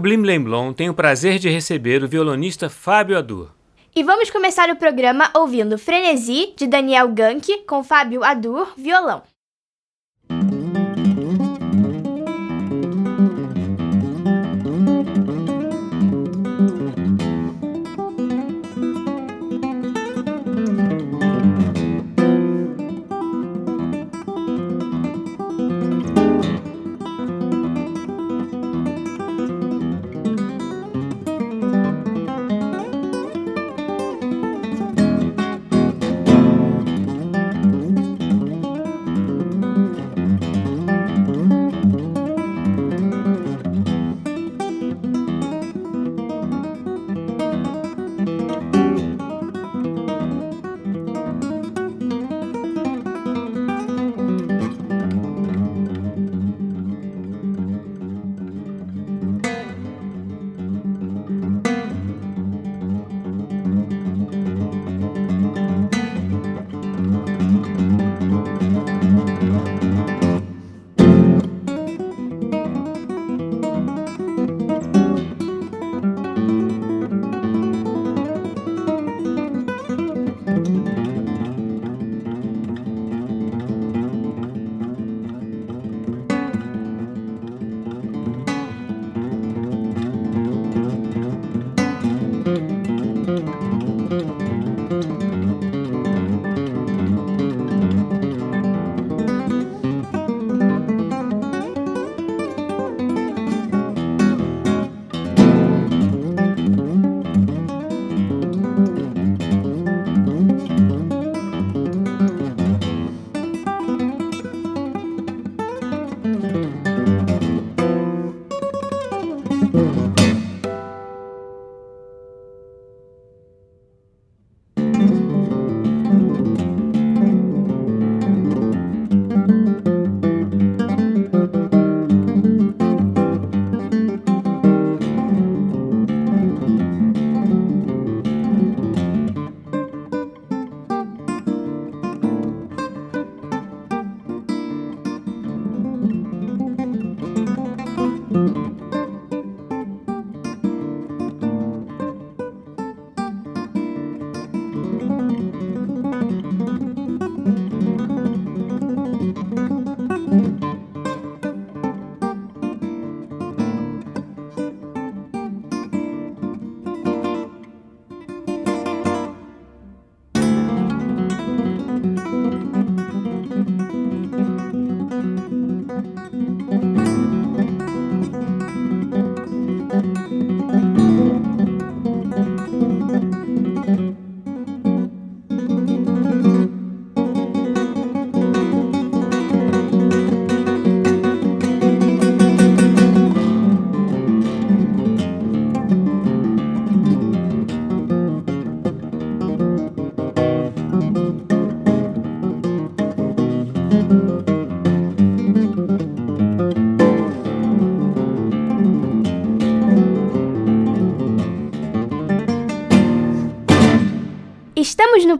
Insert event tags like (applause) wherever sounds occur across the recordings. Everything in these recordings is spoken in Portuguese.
Blim Blim Blom tem o prazer de receber o violonista Fábio Adur. E vamos começar o programa ouvindo Frenesi, de Daniel Gank, com Fábio Adur, violão.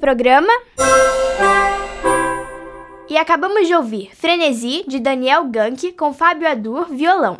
Programa. E acabamos de ouvir Frenesi, de Daniel Gank, com Fábio Adur, violão.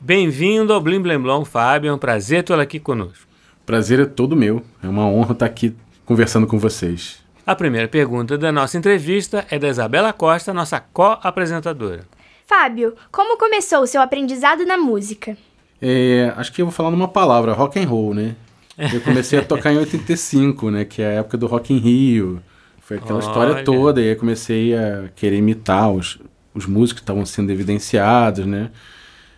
Bem-vindo ao Blim Blim Blom, Fábio. É um prazer tê-lo aqui conosco. Prazer é todo meu. É uma honra estar aqui conversando com vocês. A primeira pergunta da nossa entrevista é da Isabela Costa, nossa co-apresentadora. Fábio, como começou o seu aprendizado na música? É, acho que eu vou falar numa palavra, rock and roll, né? Eu comecei a tocar em 85, né? Que é a época do Rock in Rio. Foi aquela Olha. história toda. E aí comecei a querer imitar os, os músicos que estavam sendo evidenciados, né?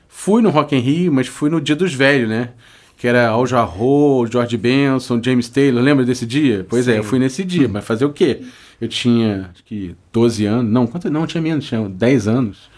Fui no Rock in Rio, mas fui no Dia dos Velhos, né? Que era Al Jarreau, George Benson, James Taylor. Lembra desse dia? Pois Sim. é, eu fui nesse dia. Mas fazer o quê? Eu tinha, acho que 12 anos. Não, quanto? Não, tinha menos, tinha 10 anos.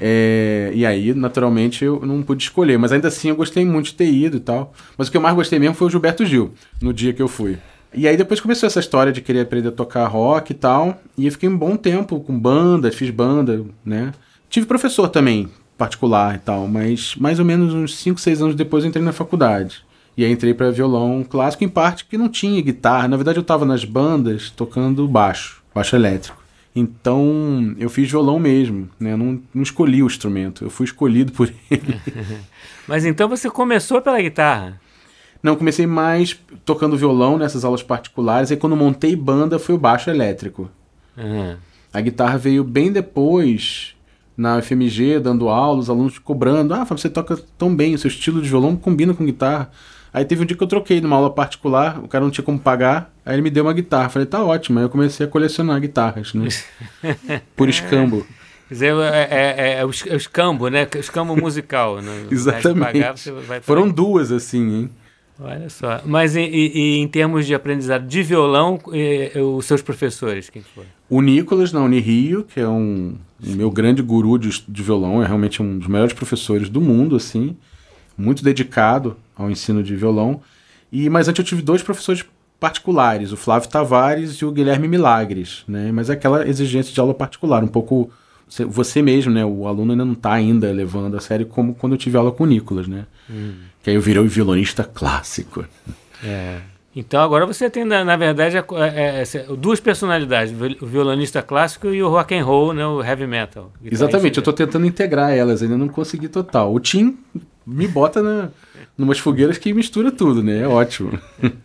É, e aí, naturalmente, eu não pude escolher. Mas ainda assim, eu gostei muito de ter ido e tal. Mas o que eu mais gostei mesmo foi o Gilberto Gil, no dia que eu fui. E aí depois começou essa história de querer aprender a tocar rock e tal. E eu fiquei um bom tempo com banda, fiz banda, né? Tive professor também, particular e tal. Mas mais ou menos uns 5, 6 anos depois eu entrei na faculdade. E aí entrei para violão clássico, em parte que não tinha guitarra. Na verdade, eu estava nas bandas tocando baixo, baixo elétrico. Então, eu fiz violão mesmo, né? Não, não escolhi o instrumento, eu fui escolhido por ele. (laughs) Mas então você começou pela guitarra? Não, comecei mais tocando violão nessas aulas particulares, e quando montei banda foi o baixo elétrico. Uhum. A guitarra veio bem depois, na FMG, dando aula, os alunos cobrando. Ah, você toca tão bem, o seu estilo de violão combina com guitarra. Aí teve um dia que eu troquei numa aula particular, o cara não tinha como pagar, aí ele me deu uma guitarra. Falei, tá ótimo. Aí eu comecei a colecionar guitarras, né? (laughs) Por escambo. Quer dizer, é, é, é, o escambo, né? Escambo musical. Né? (laughs) Exatamente. Pagar, Foram duas, assim, hein? Olha só. Mas e, e, em termos de aprendizado de violão, e, os seus professores, quem foram? O Nicolas, na Unirio, que é um, um meu grande guru de, de violão, é realmente um dos melhores professores do mundo, assim muito dedicado ao ensino de violão. E mas antes eu tive dois professores particulares, o Flávio Tavares e o Guilherme Milagres, né? Mas é aquela exigência de aula particular, um pouco você mesmo, né? O aluno ainda não está ainda levando a sério como quando eu tive aula com o Nicolas, né? Hum. Que aí eu virei o violonista clássico. É. Então agora você tem, na, na verdade, é, é, duas personalidades, o violonista clássico e o rock and roll, né, o heavy metal. Exatamente, eu estou tentando integrar elas, ainda não consegui total. O Tim me bota na, numas fogueiras que mistura tudo, né? É ótimo. (laughs)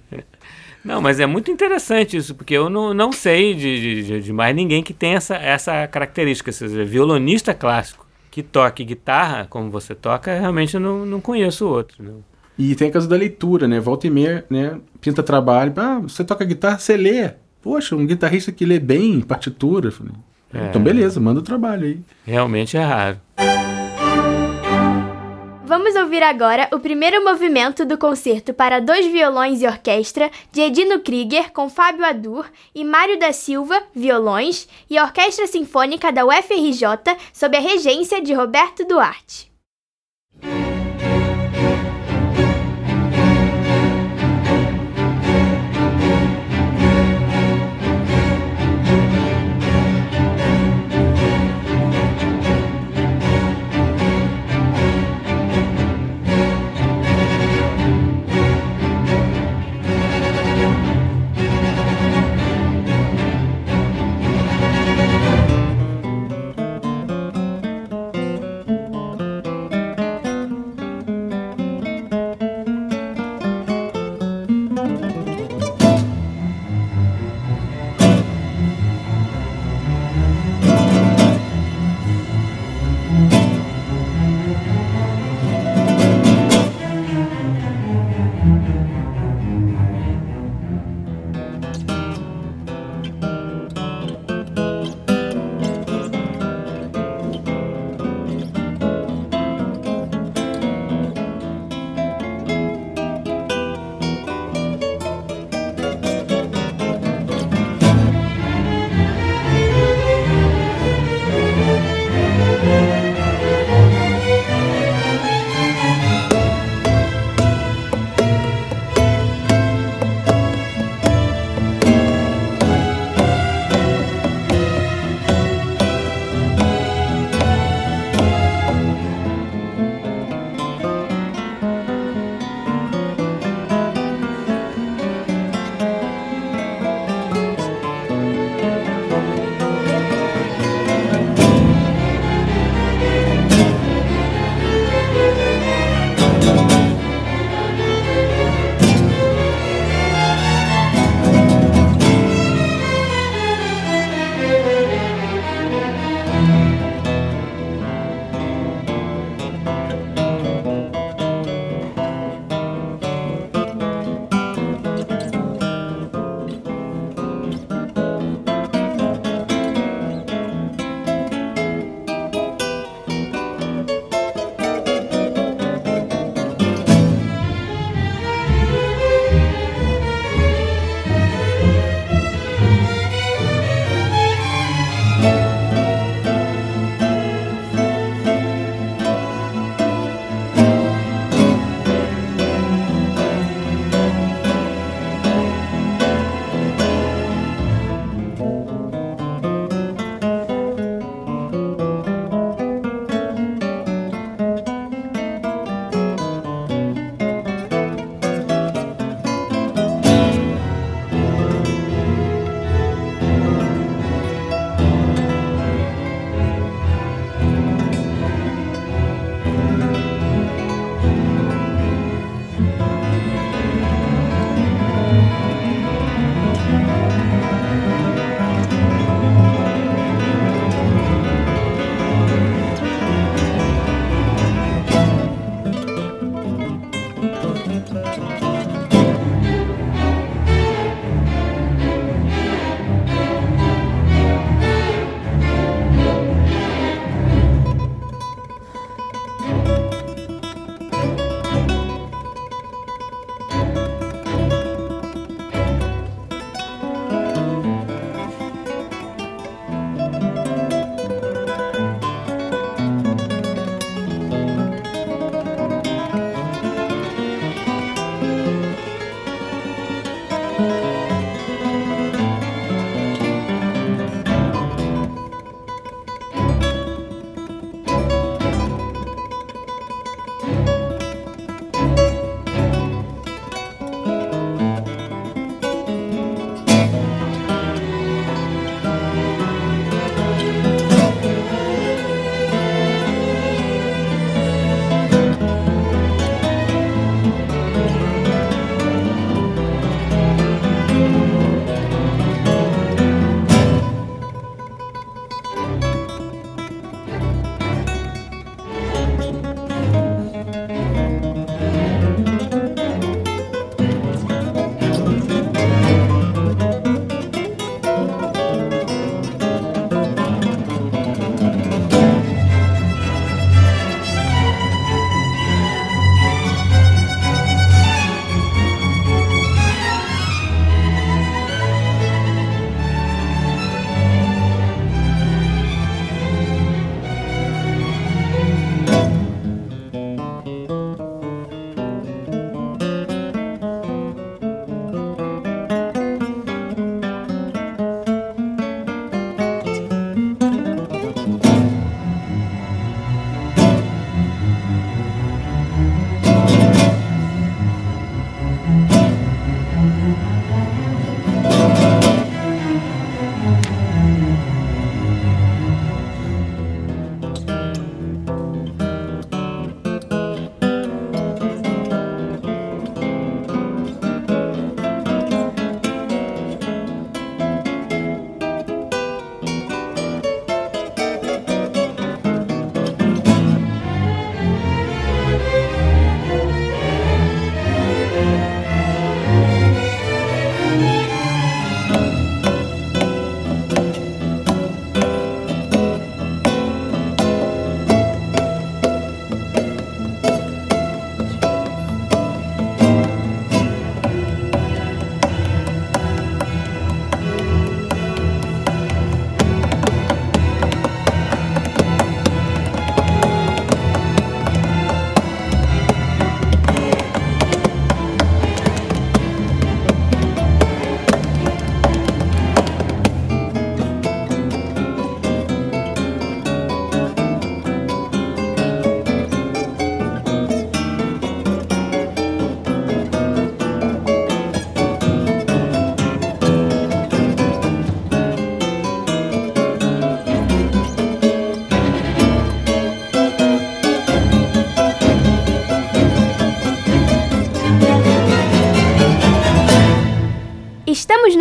Não, mas é muito interessante isso, porque eu não, não sei de, de, de mais ninguém que tem essa, essa característica. Seja, violonista clássico que toque guitarra, como você toca, realmente eu não, não conheço outro. Não. E tem a casa da leitura, né? Volta e meia, né? Pinta trabalho. Ah, você toca guitarra, você lê. Poxa, um guitarrista que lê bem partitura. É. Então, beleza, manda o trabalho aí. Realmente é raro. Vamos ouvir agora o primeiro movimento do concerto para dois violões e orquestra de Edino Krieger com Fábio Adur e Mário da Silva, violões, e a Orquestra Sinfônica da UFRJ sob a regência de Roberto Duarte.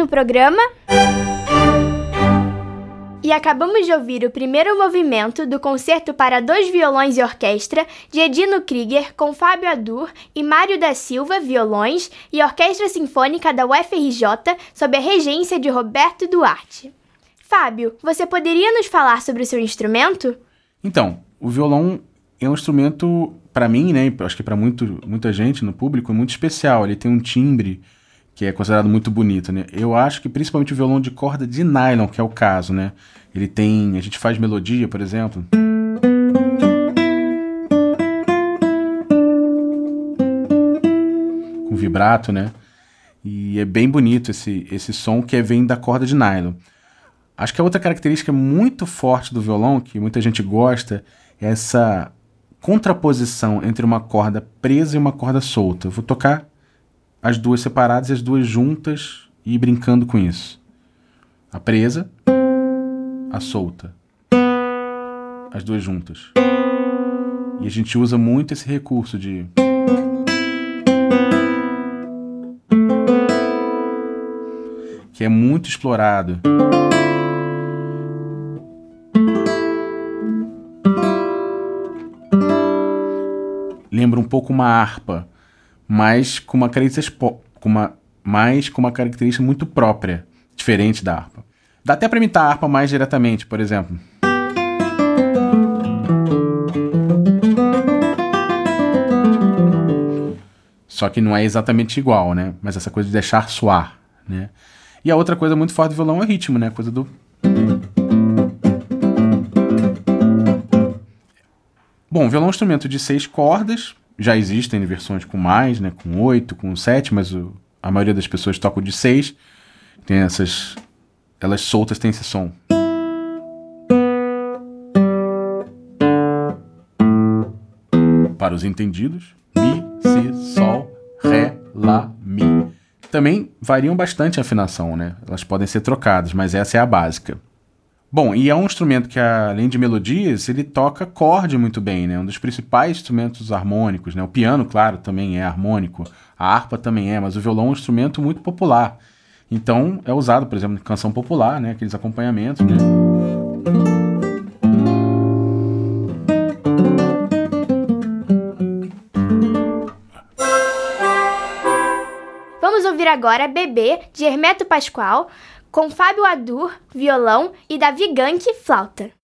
No programa. E acabamos de ouvir o primeiro movimento do concerto para dois violões e orquestra de Edino Krieger com Fábio Adur e Mário da Silva, violões, e Orquestra Sinfônica da UFRJ sob a regência de Roberto Duarte. Fábio, você poderia nos falar sobre o seu instrumento? Então, o violão é um instrumento, para mim, né, acho que para muita gente no público, é muito especial. Ele tem um timbre que é considerado muito bonito, né? Eu acho que principalmente o violão de corda de nylon, que é o caso, né? Ele tem, a gente faz melodia, por exemplo. Com vibrato, né? E é bem bonito esse, esse som que vem da corda de nylon. Acho que a outra característica muito forte do violão, que muita gente gosta, é essa contraposição entre uma corda presa e uma corda solta. Eu vou tocar as duas separadas e as duas juntas e brincando com isso. A presa, a solta. As duas juntas. E a gente usa muito esse recurso de. Que é muito explorado. Lembra um pouco uma harpa mas com uma característica, com uma, mais com uma característica muito própria, diferente da harpa. Dá até para imitar a harpa mais diretamente, por exemplo. Só que não é exatamente igual, né? Mas essa coisa de deixar soar, né? E a outra coisa muito forte do violão é o ritmo, né? A coisa do Bom, violão é um instrumento de seis cordas, já existem versões com mais, né, com oito, com sete, mas o, a maioria das pessoas toca de seis. Tem essas. Elas soltas têm esse som. Para os entendidos, Mi, Si, Sol, Ré, Lá, Mi. Também variam bastante a afinação, né? Elas podem ser trocadas, mas essa é a básica. Bom, e é um instrumento que, além de melodias, ele toca acorde muito bem, né? Um dos principais instrumentos harmônicos, né? O piano, claro, também é harmônico, a harpa também é, mas o violão é um instrumento muito popular. Então, é usado, por exemplo, em canção popular, né? Aqueles acompanhamentos, né? Vamos ouvir agora Bebê, de Hermeto Pascoal, com Fábio Adur, violão, e Davi Gank, flauta.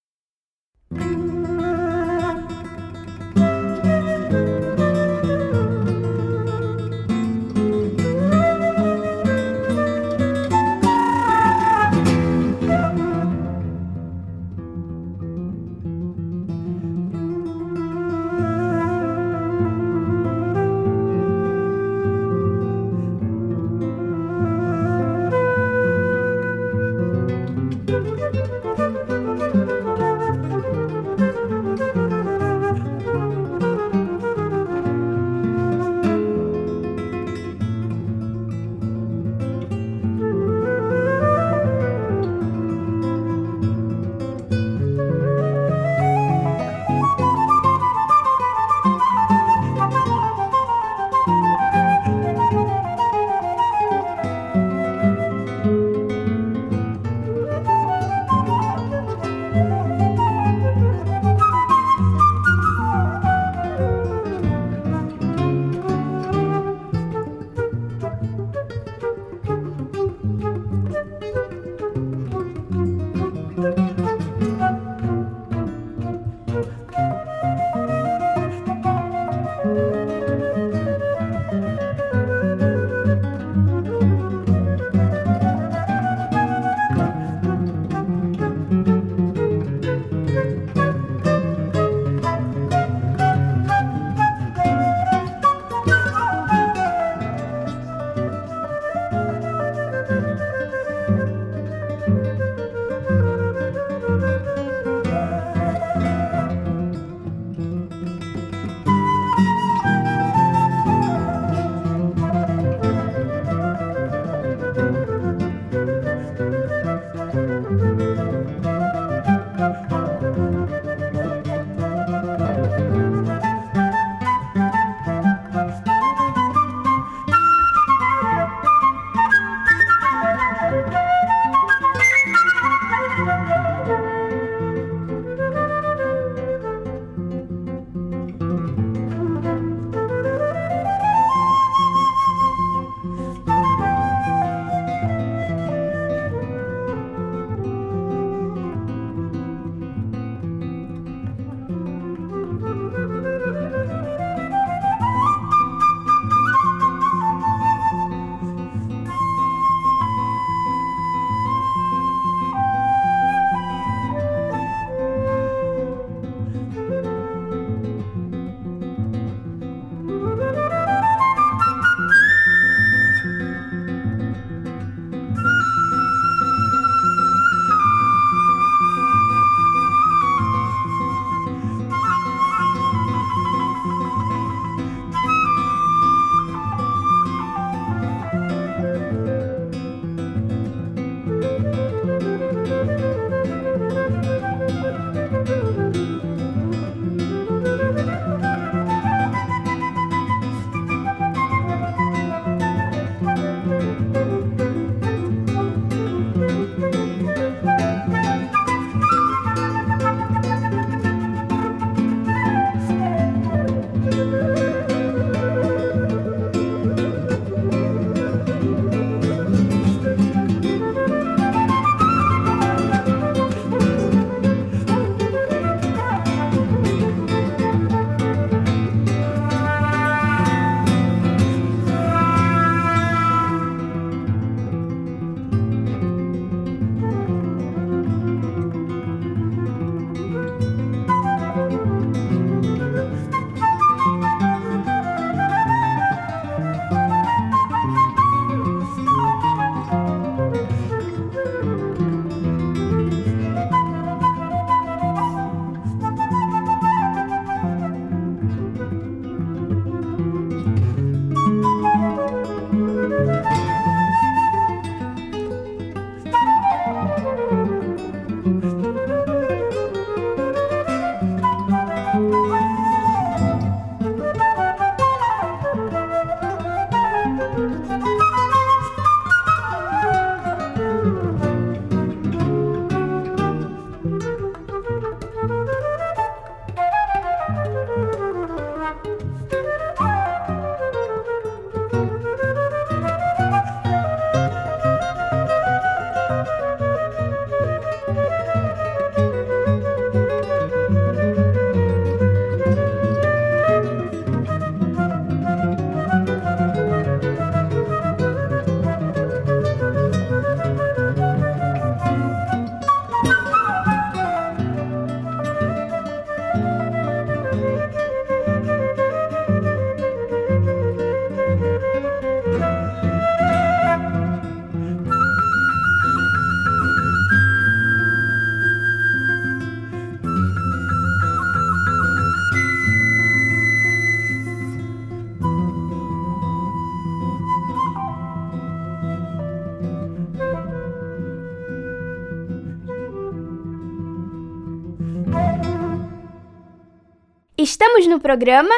No programa.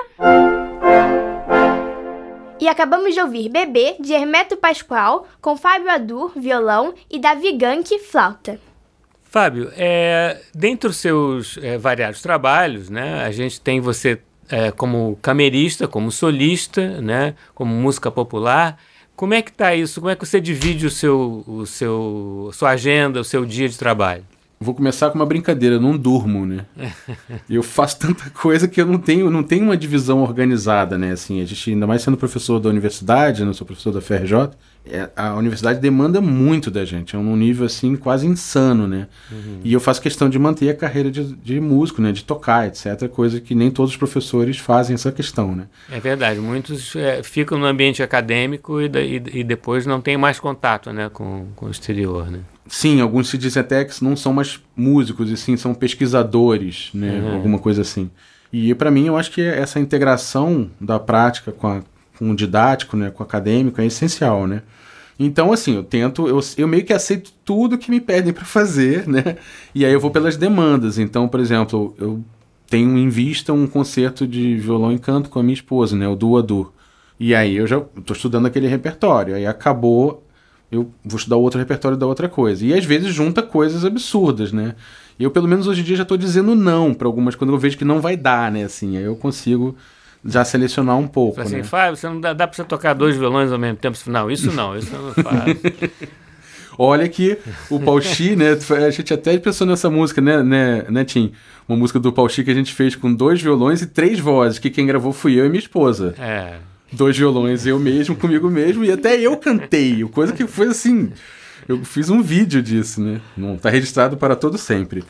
E acabamos de ouvir Bebê, de Hermeto Pascoal, com Fábio Adur, violão, e Davi Gank, flauta. Fábio, é, dentre os seus é, variados trabalhos, né, a gente tem você é, como camerista, como solista, né, como música popular. Como é que está isso? Como é que você divide o seu, o seu, sua agenda, o seu dia de trabalho? Vou começar com uma brincadeira, eu não durmo, né? (laughs) eu faço tanta coisa que eu não tenho, não tenho uma divisão organizada, né? Assim, a gente, ainda mais sendo professor da universidade, né? Eu sou professor da FRJ, é, a universidade demanda muito da gente, é um nível, assim, quase insano, né? Uhum. E eu faço questão de manter a carreira de, de músico, né? De tocar, etc. Coisa que nem todos os professores fazem essa questão, né? É verdade, muitos é, ficam no ambiente acadêmico e, e, e depois não têm mais contato, né? Com, com o exterior, né? Sim, alguns se dizem até que não são mais músicos, e sim são pesquisadores, né? Uhum. Alguma coisa assim. E para mim eu acho que essa integração da prática com, a, com o didático, né, com o acadêmico é essencial, né? Então, assim, eu tento, eu, eu meio que aceito tudo que me pedem para fazer, (laughs) né? E aí eu vou pelas demandas. Então, por exemplo, eu tenho em vista um concerto de violão e canto com a minha esposa, né? O Duo Dur. E aí eu já estou estudando aquele repertório. Aí acabou eu vou estudar outro repertório da outra coisa. E às vezes junta coisas absurdas, né? Eu, pelo menos hoje em dia, já estou dizendo não para algumas quando eu vejo que não vai dar, né? Assim, aí eu consigo já selecionar um pouco. Assim, né? Fábio, você não dá, dá para você tocar dois violões ao mesmo tempo? Não, isso não, isso eu não faço. (laughs) Olha que o Pauchi, né? A gente até pensou nessa música, né, né, né, Tim? Uma música do Pauchi que a gente fez com dois violões e três vozes, que quem gravou fui eu e minha esposa. É dois violões, eu mesmo, comigo mesmo, e até eu cantei, coisa que foi assim. Eu fiz um vídeo disso, né? Não tá registrado para todo sempre.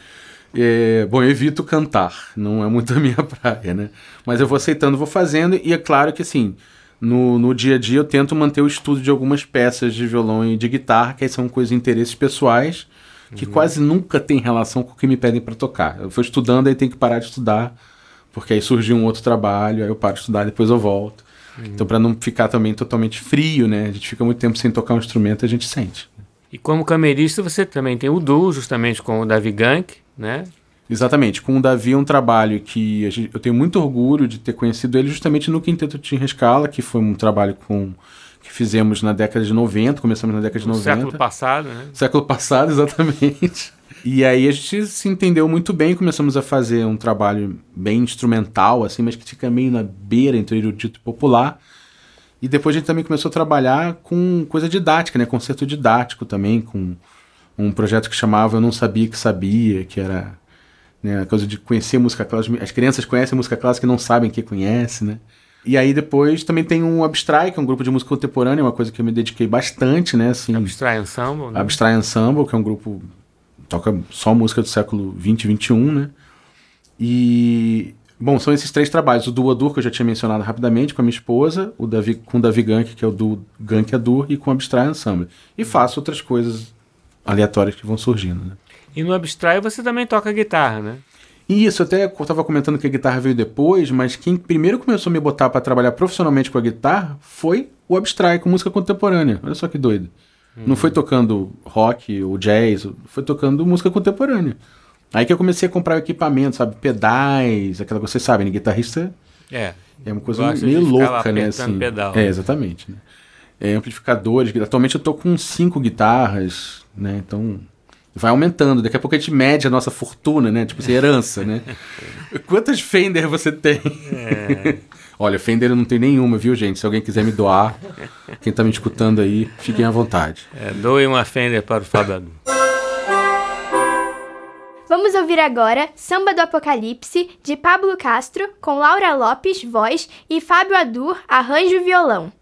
É, bom, eu evito cantar, não é muito a minha (laughs) praia, né? Mas eu vou aceitando, vou fazendo, e é claro que assim, no, no dia a dia eu tento manter o estudo de algumas peças de violão e de guitarra, que aí são coisas de interesses pessoais, que uhum. quase nunca tem relação com o que me pedem para tocar. Eu vou estudando, aí tenho que parar de estudar, porque aí surgiu um outro trabalho, aí eu paro de estudar, depois eu volto. Então, para não ficar também totalmente frio, né? A gente fica muito tempo sem tocar um instrumento, a gente sente. E como camerista, você também tem o duo, justamente com o Davi Gank, né? Exatamente. Com o Davi é um trabalho que gente, eu tenho muito orgulho de ter conhecido ele justamente no Quinteto Tim Rescala, que foi um trabalho com que fizemos na década de 90, começamos na década de 90. Século passado, né? Século passado, (laughs) exatamente. E aí a gente se entendeu muito bem, começamos a fazer um trabalho bem instrumental, assim, mas que fica meio na beira entre o dito popular. E depois a gente também começou a trabalhar com coisa didática, né? Concerto didático também, com um projeto que chamava Eu Não Sabia Que Sabia, que era né, a coisa de conhecer música clássica. As crianças conhecem música clássica e não sabem que conhece, né? E aí depois também tem um Abstrai, que é um grupo de música contemporânea, uma coisa que eu me dediquei bastante, né? Assim, Abstrai Ensemble? Né? Abstrai Ensemble, que é um grupo toca só música do século 20 e 21, né? E bom, são esses três trabalhos, o Duo Adur que eu já tinha mencionado rapidamente com a minha esposa, o Davi com o Davi Gank, que é o do Gank Adur e com o Abstrai Ensemble. E faço outras coisas aleatórias que vão surgindo, né? E no Abstrai você também toca guitarra, né? Isso, até eu estava comentando que a guitarra veio depois, mas quem primeiro começou a me botar para trabalhar profissionalmente com a guitarra foi o Abstrai, com música contemporânea. Olha só que doido. Não foi tocando rock ou jazz, foi tocando música contemporânea. Aí que eu comecei a comprar equipamento, sabe? Pedais, aquela coisa, vocês sabem, né? guitarrista é, é uma coisa meio louca, né? Assim. Pedal, é, exatamente. Né? É, amplificadores. Atualmente eu tô com cinco guitarras, né? Então vai aumentando. Daqui a pouco a gente mede a nossa fortuna, né? Tipo, assim, herança, né? (laughs) Quantas Fender você tem? É. Olha, Fender eu não tenho nenhuma, viu, gente? Se alguém quiser me doar, quem tá me escutando aí, fiquem à vontade. É, doe uma Fender para o Fábio Vamos ouvir agora Samba do Apocalipse, de Pablo Castro, com Laura Lopes, voz, e Fábio Adur, arranjo violão.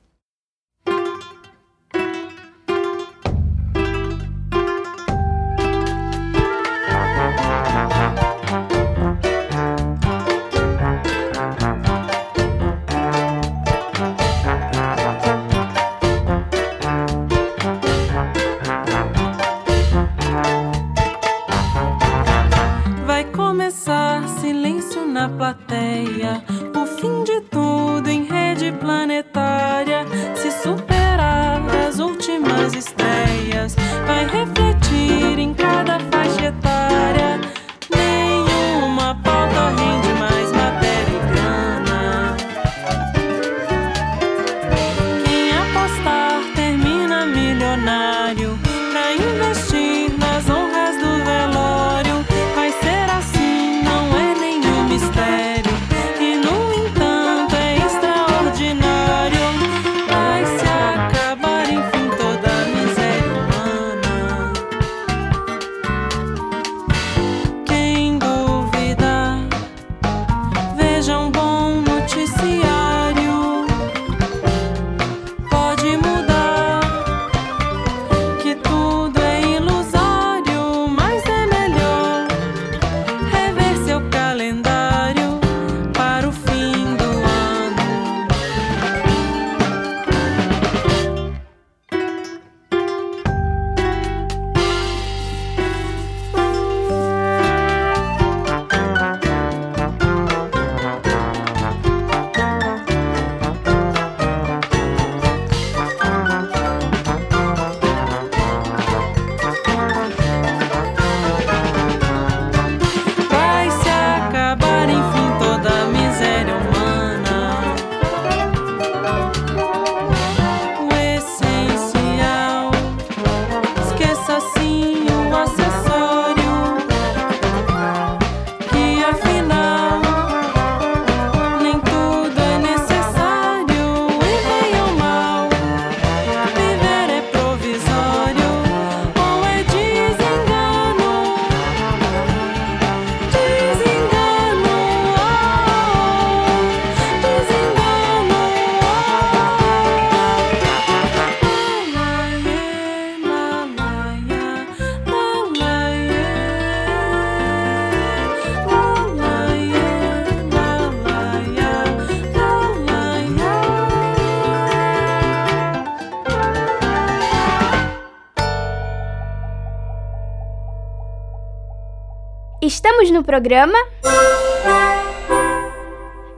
Programa.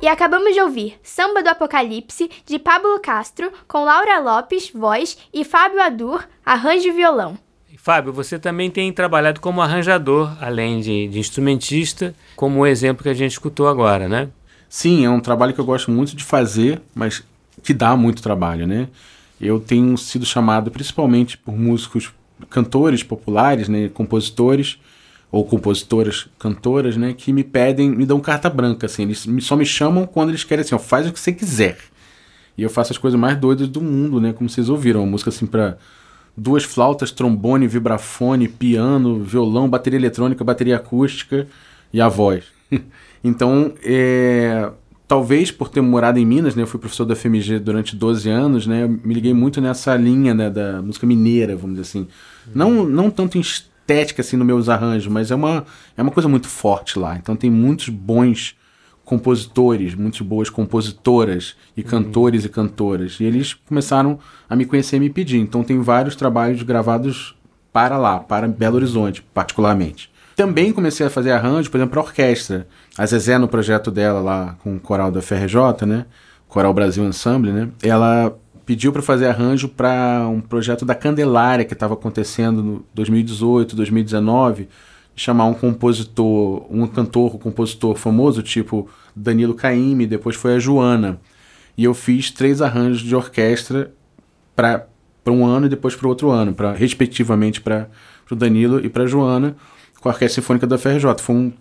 E acabamos de ouvir Samba do Apocalipse, de Pablo Castro, com Laura Lopes, voz, e Fábio Adur, arranjo e violão. Fábio, você também tem trabalhado como arranjador, além de, de instrumentista, como o exemplo que a gente escutou agora, né? Sim, é um trabalho que eu gosto muito de fazer, mas que dá muito trabalho, né? Eu tenho sido chamado principalmente por músicos, cantores populares, né, compositores ou compositoras, cantoras, né, que me pedem, me dão carta branca, assim, eles só me chamam quando eles querem assim, ó, faz o que você quiser. E eu faço as coisas mais doidas do mundo, né, como vocês ouviram, uma música assim para duas flautas, trombone, vibrafone, piano, violão, bateria eletrônica, bateria acústica e a voz. (laughs) então, é, talvez por ter morado em Minas, né, eu fui professor da FMG durante 12 anos, né, eu me liguei muito nessa linha né, da música mineira, vamos dizer assim. Uhum. Não, não tanto em estética assim nos meus arranjos, mas é uma, é uma coisa muito forte lá. Então tem muitos bons compositores, muitas boas compositoras e uhum. cantores e cantoras. E eles começaram a me conhecer e me pedir. Então tem vários trabalhos gravados para lá, para Belo Horizonte, particularmente. Também comecei a fazer arranjo, por exemplo, para orquestra. A Zezé, no projeto dela lá com o coral da FRJ, né? Coral Brasil Ensemble, né? Ela pediu para fazer arranjo para um projeto da Candelária que estava acontecendo no 2018, 2019, chamar um compositor, um cantor, um compositor famoso, tipo Danilo Caymmi, depois foi a Joana. E eu fiz três arranjos de orquestra para um ano e depois para outro ano, pra, respectivamente para o Danilo e para a Joana com a Orquestra Sinfônica da FRJ. Foi um,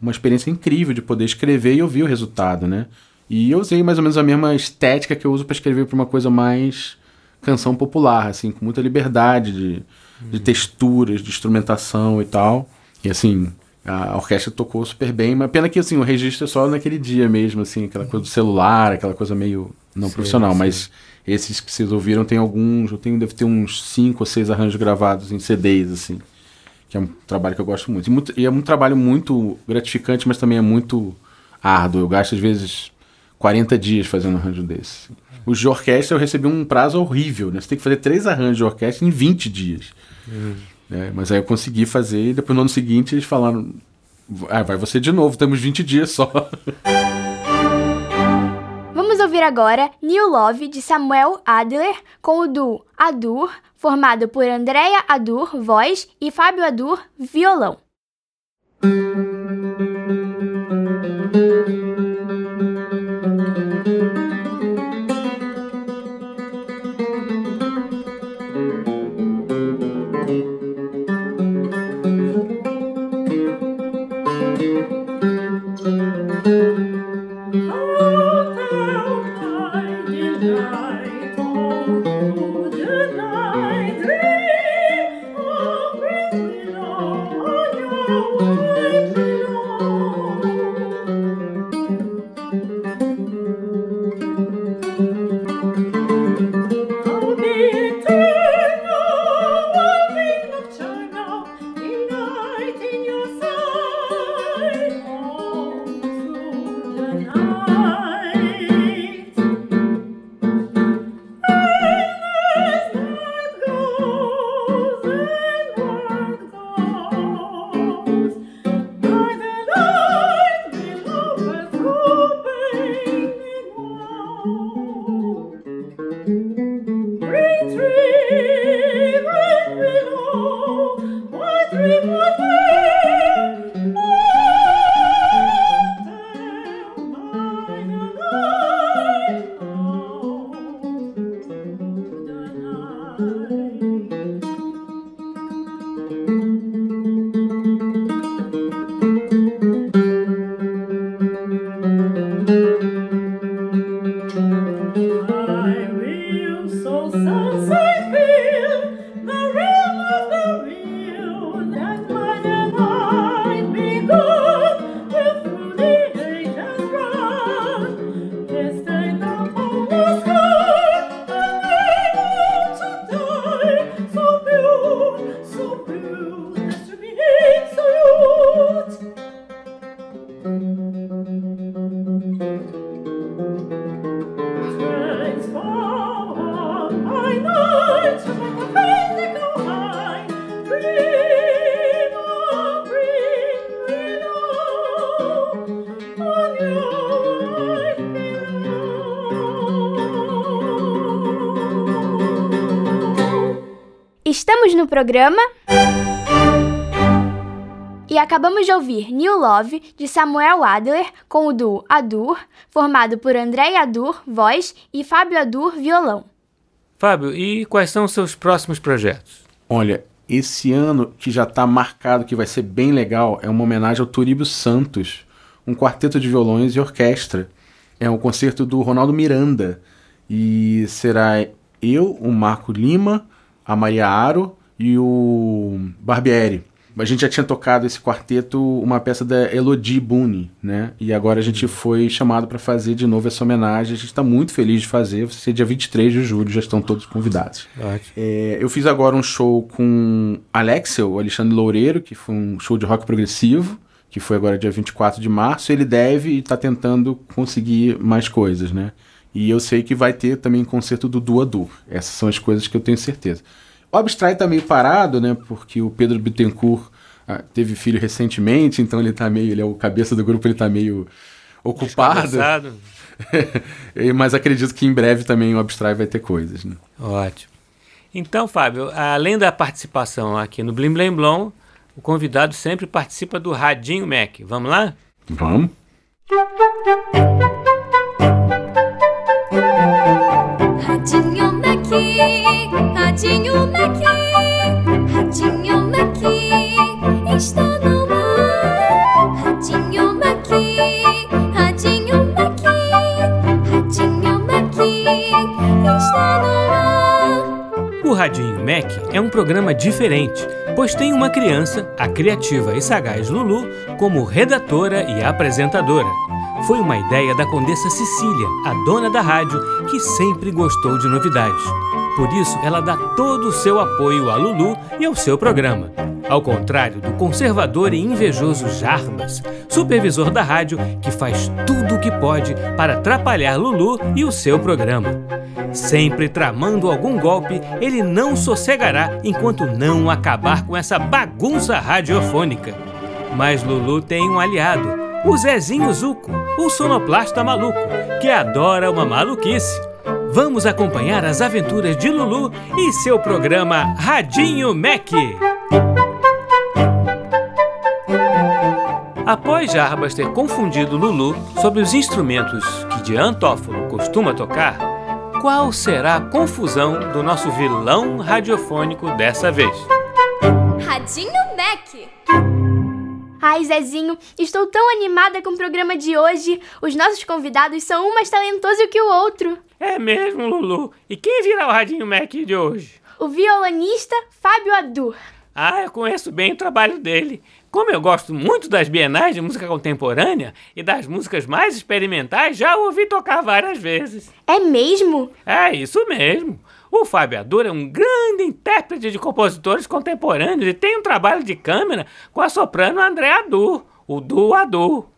uma experiência incrível de poder escrever e ouvir o resultado, né? E eu usei mais ou menos a mesma estética que eu uso para escrever para uma coisa mais canção popular, assim, com muita liberdade de, uhum. de texturas, de instrumentação e tal. E assim, a orquestra tocou super bem, mas pena que assim, o registro é só naquele dia mesmo, assim, aquela coisa do celular, aquela coisa meio não profissional, mas esses que vocês ouviram tem alguns, eu tenho, deve ter uns cinco ou seis arranjos gravados em CDs, assim que é um trabalho que eu gosto muito. E, muito, e é um trabalho muito gratificante, mas também é muito árduo. Eu gasto, às vezes, 40 dias fazendo um arranjo desse. Os de orquestra eu recebi um prazo horrível, né? Você tem que fazer três arranjos de orquestra em 20 dias. Uhum. É, mas aí eu consegui fazer e depois no ano seguinte eles falaram: ah, vai você de novo, temos 20 dias só. (laughs) Vamos ouvir agora New Love de Samuel Adler com o duo Adur, formado por Andrea Adur, voz, e Fábio Adur, violão. Programa. E acabamos de ouvir New Love, de Samuel Adler, com o duo Adur, formado por André Adur, voz, e Fábio Adur, violão. Fábio, e quais são os seus próximos projetos? Olha, esse ano que já está marcado, que vai ser bem legal, é uma homenagem ao Turíbio Santos, um quarteto de violões e orquestra. É um concerto do Ronaldo Miranda. E será eu, o Marco Lima, a Maria Aro e o Barbieri. A gente já tinha tocado esse quarteto, uma peça da Elodie Boone, né? E agora a gente foi chamado para fazer de novo essa homenagem. A gente está muito feliz de fazer. Vai ser dia 23 de julho, já estão todos convidados. É, eu fiz agora um show com Alexia, o Alexandre Loureiro, que foi um show de rock progressivo, que foi agora dia 24 de março. Ele deve e está tentando conseguir mais coisas, né? E eu sei que vai ter também concerto do Duadu. Essas são as coisas que eu tenho certeza. O Abstrai tá meio parado, né? Porque o Pedro Bittencourt ah, teve filho recentemente, então ele tá meio. Ele é o cabeça do grupo, ele tá meio ocupado. (laughs) Mas acredito que em breve também o Abstrai vai ter coisas, né? Ótimo. Então, Fábio, além da participação aqui no Blim Blim Blom, o convidado sempre participa do Radinho Mac. Vamos lá? Vamos. Radinho Mac, Radinho Mac está no Radinho Mac é um programa diferente, pois tem uma criança, a criativa e sagaz Lulu, como redatora e apresentadora. Foi uma ideia da Condessa Cecília, a dona da rádio, que sempre gostou de novidades. Por isso, ela dá todo o seu apoio a Lulu e ao seu programa. Ao contrário do conservador e invejoso Jarbas, supervisor da rádio, que faz tudo o que pode para atrapalhar Lulu e o seu programa. Sempre tramando algum golpe, ele não sossegará enquanto não acabar com essa bagunça radiofônica. Mas Lulu tem um aliado, o Zezinho Zuco, o sonoplasta maluco, que adora uma maluquice. Vamos acompanhar as aventuras de Lulu e seu programa Radinho Mac. Após Jarbas ter confundido Lulu sobre os instrumentos que de Antófilo costuma tocar, qual será a confusão do nosso vilão radiofônico dessa vez? Radinho Mac. Ai, Zezinho, estou tão animada com o programa de hoje. Os nossos convidados são um mais talentoso que o outro. É mesmo, Lulu. E quem virá o Radinho Mac de hoje? O violonista Fábio Adur. Ah, eu conheço bem o trabalho dele. Como eu gosto muito das bienais de música contemporânea e das músicas mais experimentais, já ouvi tocar várias vezes. É mesmo? É isso mesmo. O Fábio Adur é um grande intérprete de compositores contemporâneos e tem um trabalho de câmera com a soprano André Adur, o Du Adur.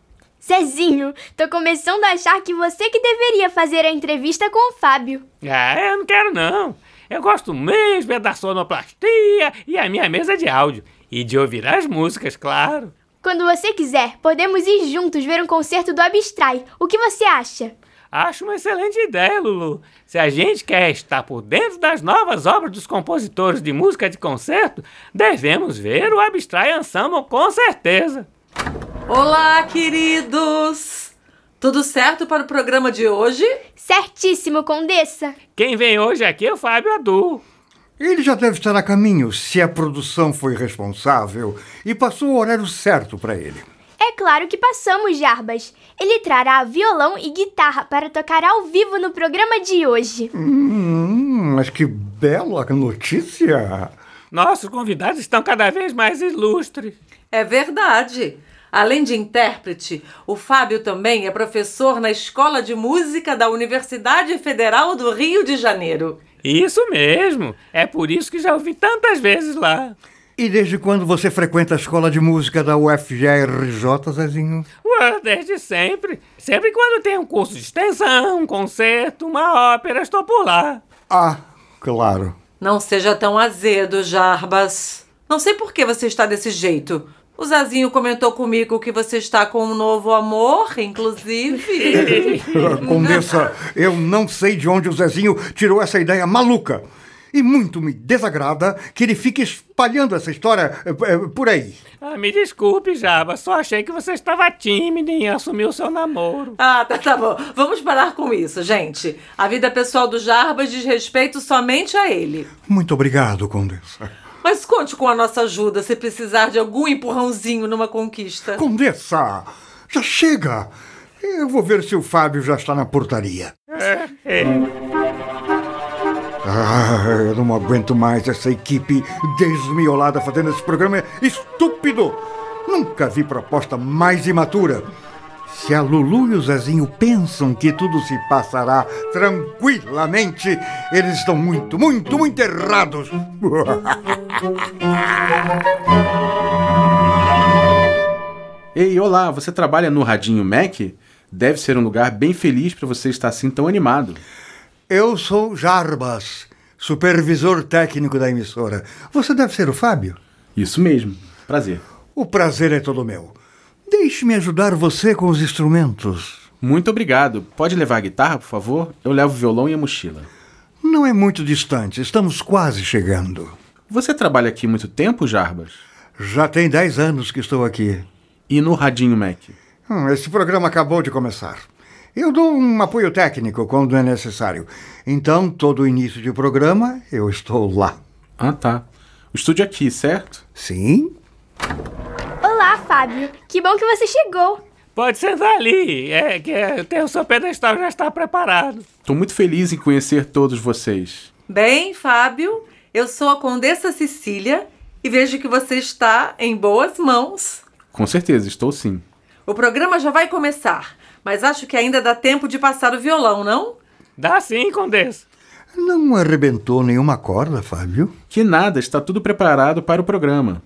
Zezinho, tô começando a achar que você que deveria fazer a entrevista com o Fábio. Ah, eu não quero não. Eu gosto mesmo é da sonoplastia e a minha mesa de áudio. E de ouvir as músicas, claro. Quando você quiser, podemos ir juntos ver um concerto do Abstrai. O que você acha? Acho uma excelente ideia, Lulu. Se a gente quer estar por dentro das novas obras dos compositores de música de concerto, devemos ver o Abstrai Ensemble com certeza. Olá, queridos! Tudo certo para o programa de hoje? Certíssimo, Condessa. Quem vem hoje aqui é o Fábio Adu. Ele já deve estar a caminho, se a produção foi responsável e passou o horário certo para ele. É claro que passamos, Jarbas. Ele trará violão e guitarra para tocar ao vivo no programa de hoje. Hum, mas que bela notícia! Nossos convidados estão cada vez mais ilustres. É verdade. Além de intérprete, o Fábio também é professor na Escola de Música da Universidade Federal do Rio de Janeiro. Isso mesmo. É por isso que já ouvi tantas vezes lá. E desde quando você frequenta a escola de música da UFJRJ, Zezinho? Ué, desde sempre. Sempre quando tem um curso de extensão, um concerto, uma ópera, estou por lá. Ah, claro. Não seja tão azedo, Jarbas. Não sei por que você está desse jeito. O Zazinho comentou comigo que você está com um novo amor, inclusive. (laughs) Condessa, eu não sei de onde o Zezinho tirou essa ideia maluca. E muito me desagrada que ele fique espalhando essa história eh, por aí. Ah, me desculpe, Jaba. Só achei que você estava tímida em assumir o seu namoro. Ah, tá, tá bom. Vamos parar com isso, gente. A vida pessoal do Jarbas diz respeito somente a ele. Muito obrigado, Condessa. Mas conte com a nossa ajuda se precisar de algum empurrãozinho numa conquista. Condessa, já chega. Eu vou ver se o Fábio já está na portaria. É, é. Ah, eu não aguento mais essa equipe desmiolada fazendo esse programa estúpido. Nunca vi proposta mais imatura. Se a Lulu e o Zezinho pensam que tudo se passará tranquilamente, eles estão muito, muito, muito errados. (laughs) Ei, olá, você trabalha no Radinho Mac? Deve ser um lugar bem feliz para você estar assim tão animado. Eu sou Jarbas, supervisor técnico da emissora. Você deve ser o Fábio? Isso mesmo. Prazer. O prazer é todo meu. Deixe-me ajudar você com os instrumentos. Muito obrigado. Pode levar a guitarra, por favor? Eu levo o violão e a mochila. Não é muito distante, estamos quase chegando. Você trabalha aqui muito tempo, Jarbas? Já tem 10 anos que estou aqui. E no Radinho Mac? Hum, esse programa acabou de começar. Eu dou um apoio técnico quando é necessário. Então, todo início de programa, eu estou lá. Ah, tá. O estúdio é aqui, certo? Sim? Fábio. Que bom que você chegou. Pode sentar ali. É que é, tem o seu pedestal já está preparado. Estou muito feliz em conhecer todos vocês. Bem, Fábio, eu sou a Condessa Cecília e vejo que você está em boas mãos. Com certeza, estou sim. O programa já vai começar, mas acho que ainda dá tempo de passar o violão, não? Dá sim, Condessa. Não arrebentou nenhuma corda, Fábio? Que nada, está tudo preparado para o programa.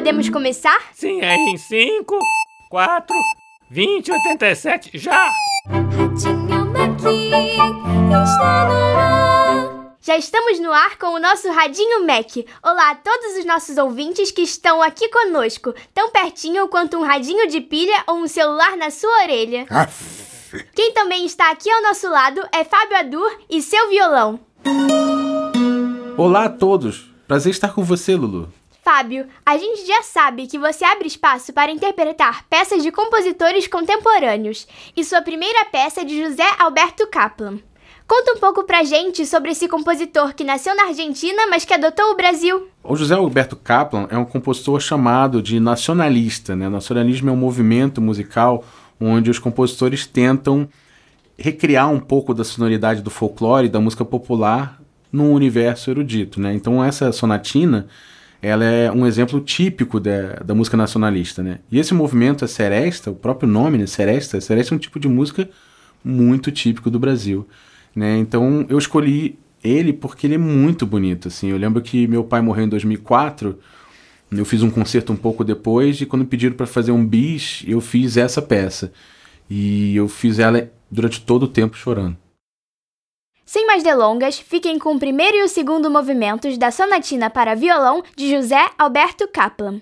Podemos começar? Sim, é em 5, 4, 20, 87, já! Ratinho Maqui está no ar. Já estamos no ar com o nosso Radinho Mac. Olá a todos os nossos ouvintes que estão aqui conosco, tão pertinho quanto um radinho de pilha ou um celular na sua orelha. Aff. Quem também está aqui ao nosso lado é Fábio Adur e seu violão. Olá a todos. Prazer estar com você, Lulu. Fábio, a gente já sabe que você abre espaço para interpretar peças de compositores contemporâneos, e sua primeira peça é de José Alberto Kaplan. Conta um pouco pra gente sobre esse compositor que nasceu na Argentina, mas que adotou o Brasil. O José Alberto Kaplan é um compositor chamado de nacionalista. Né? Nacionalismo é um movimento musical onde os compositores tentam recriar um pouco da sonoridade do folclore e da música popular num universo erudito. Né? Então essa sonatina ela é um exemplo típico da, da música nacionalista. Né? E esse movimento, a seresta, o próprio nome, né? seresta, seresta é um tipo de música muito típico do Brasil. Né? Então eu escolhi ele porque ele é muito bonito. Assim. Eu lembro que meu pai morreu em 2004. Eu fiz um concerto um pouco depois e quando pediram para fazer um bis, eu fiz essa peça. E eu fiz ela durante todo o tempo chorando. Sem mais delongas, fiquem com o primeiro e o segundo movimentos da Sonatina para Violão de José Alberto Kaplan.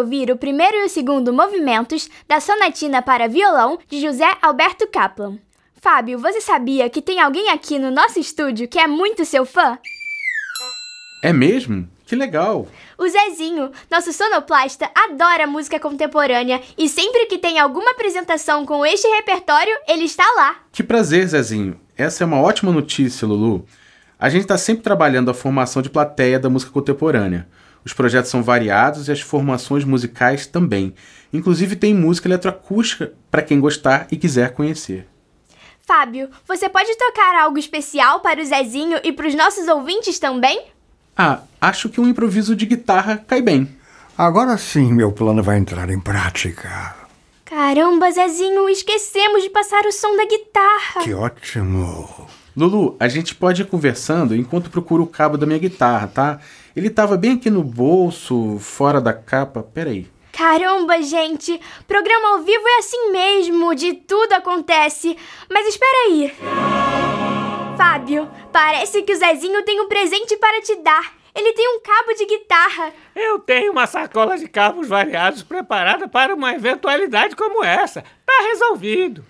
Ouvir o primeiro e o segundo movimentos da Sonatina para Violão de José Alberto Kaplan. Fábio, você sabia que tem alguém aqui no nosso estúdio que é muito seu fã? É mesmo? Que legal! O Zezinho, nosso sonoplasta, adora música contemporânea e sempre que tem alguma apresentação com este repertório, ele está lá. Que prazer, Zezinho. Essa é uma ótima notícia, Lulu. A gente está sempre trabalhando a formação de plateia da música contemporânea. Os projetos são variados e as formações musicais também. Inclusive tem música eletroacústica para quem gostar e quiser conhecer. Fábio, você pode tocar algo especial para o Zezinho e para os nossos ouvintes também? Ah, acho que um improviso de guitarra cai bem. Agora sim meu plano vai entrar em prática. Caramba, Zezinho, esquecemos de passar o som da guitarra. Que ótimo. Lulu, a gente pode ir conversando enquanto procuro o cabo da minha guitarra, tá? Ele tava bem aqui no bolso, fora da capa. Peraí. Caramba, gente! Programa ao vivo é assim mesmo, de tudo acontece. Mas espera aí. Fábio, parece que o Zezinho tem um presente para te dar. Ele tem um cabo de guitarra. Eu tenho uma sacola de cabos variados preparada para uma eventualidade como essa. Tá resolvido.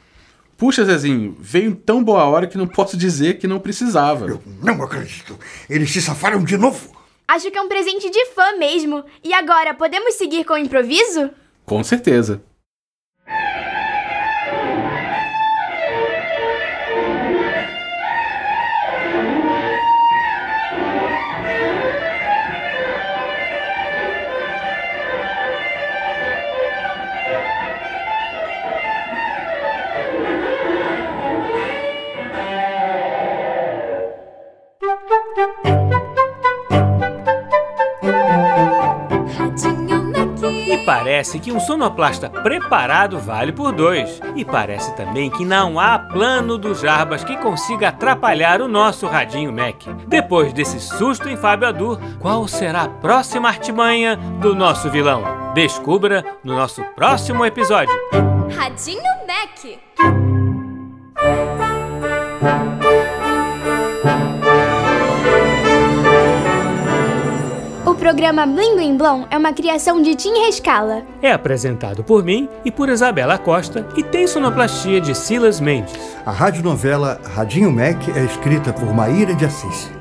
Puxa, Zezinho, veio em tão boa hora que não posso dizer que não precisava. Eu não acredito. Eles se safaram de novo. Acho que é um presente de fã mesmo. E agora, podemos seguir com o improviso? Com certeza. Parece que um sonoplasta preparado vale por dois. E parece também que não há plano do Jarbas que consiga atrapalhar o nosso Radinho Mac. Depois desse susto em Fábio Adur, qual será a próxima artimanha do nosso vilão? Descubra no nosso próximo episódio. Radinho Mac. Programa Bling Bling Blom é uma criação de Tim Rescala. É apresentado por mim e por Isabela Costa e tem sonoplastia de Silas Mendes. A radionovela Radinho Mac é escrita por Maíra de Assis.